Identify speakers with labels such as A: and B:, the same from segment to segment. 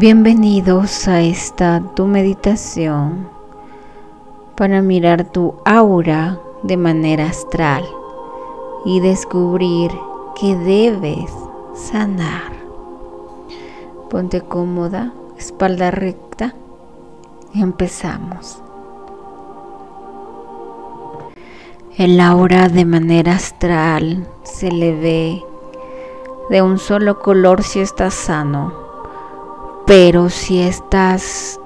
A: Bienvenidos a esta tu meditación para mirar tu aura de manera astral y descubrir que debes sanar. Ponte cómoda, espalda recta empezamos. El aura de manera astral se le ve de un solo color si estás sano pero si estás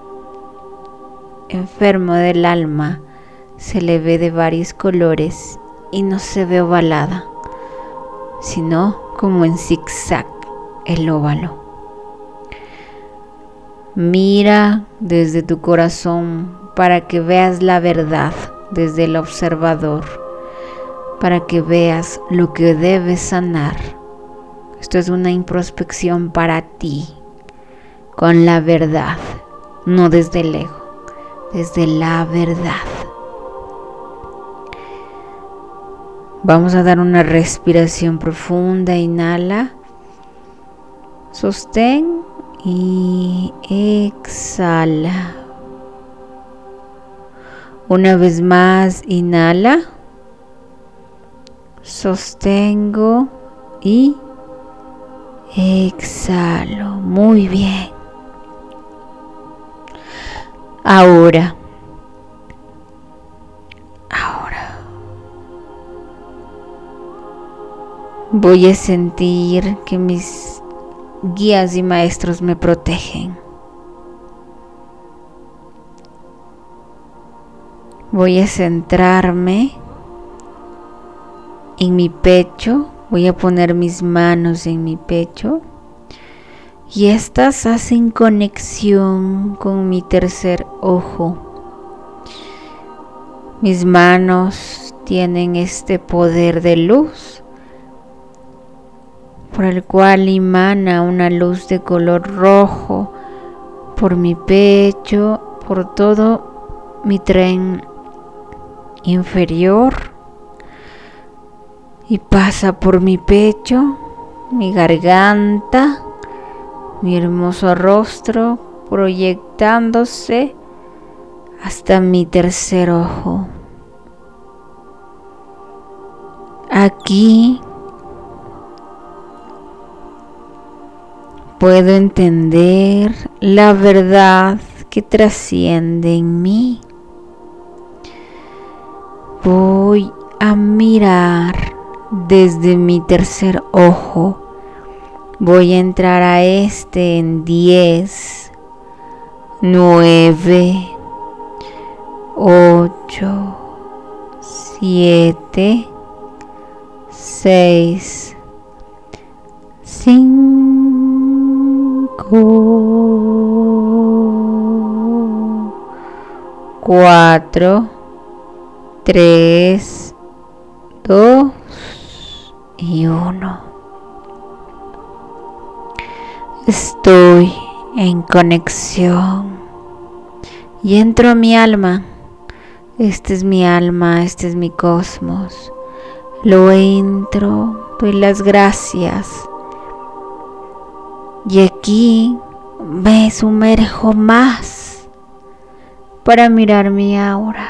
A: enfermo del alma, se le ve de varios colores y no se ve ovalada, sino como en zigzag el óvalo. Mira desde tu corazón para que veas la verdad desde el observador, para que veas lo que debes sanar. Esto es una introspección para ti con la verdad, no desde el ego, desde la verdad. Vamos a dar una respiración profunda, inhala, sostén y exhala. Una vez más, inhala, sostengo y exhalo. Muy bien. Ahora. Ahora. Voy a sentir que mis guías y maestros me protegen. Voy a centrarme en mi pecho. Voy a poner mis manos en mi pecho y estas hacen conexión con mi tercer ojo. Mis manos tienen este poder de luz por el cual emana una luz de color rojo por mi pecho, por todo mi tren inferior y pasa por mi pecho, mi garganta, mi hermoso rostro proyectándose hasta mi tercer ojo. Aquí puedo entender la verdad que trasciende en mí. Voy a mirar desde mi tercer ojo Voy a entrar a este en 10, 9, 8, 7, 6, 5, 4, 3, 2 y 1. Estoy en conexión y entro a mi alma. Este es mi alma, este es mi cosmos. Lo entro, doy las gracias. Y aquí me sumerjo más para mirar mi aura.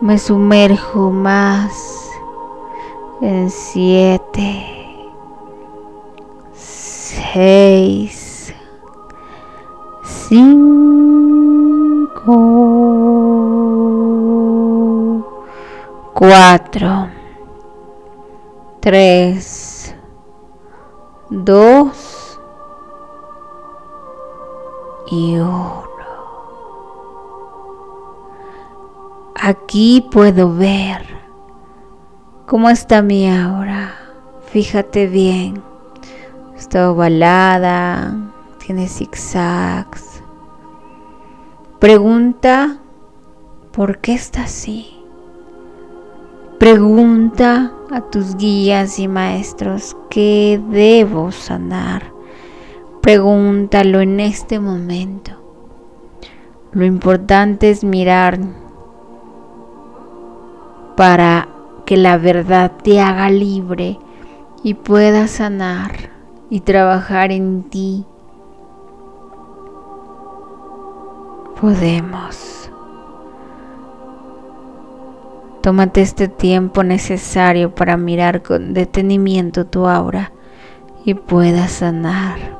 A: Me sumerjo más en siete seis, cinco, cuatro, tres, dos y uno. Aquí puedo ver cómo está mi aura. Fíjate bien. Está ovalada, tiene zigzags. Pregunta, ¿por qué está así? Pregunta a tus guías y maestros, ¿qué debo sanar? Pregúntalo en este momento. Lo importante es mirar para que la verdad te haga libre y pueda sanar y trabajar en ti, podemos. Tómate este tiempo necesario para mirar con detenimiento tu aura y puedas sanar.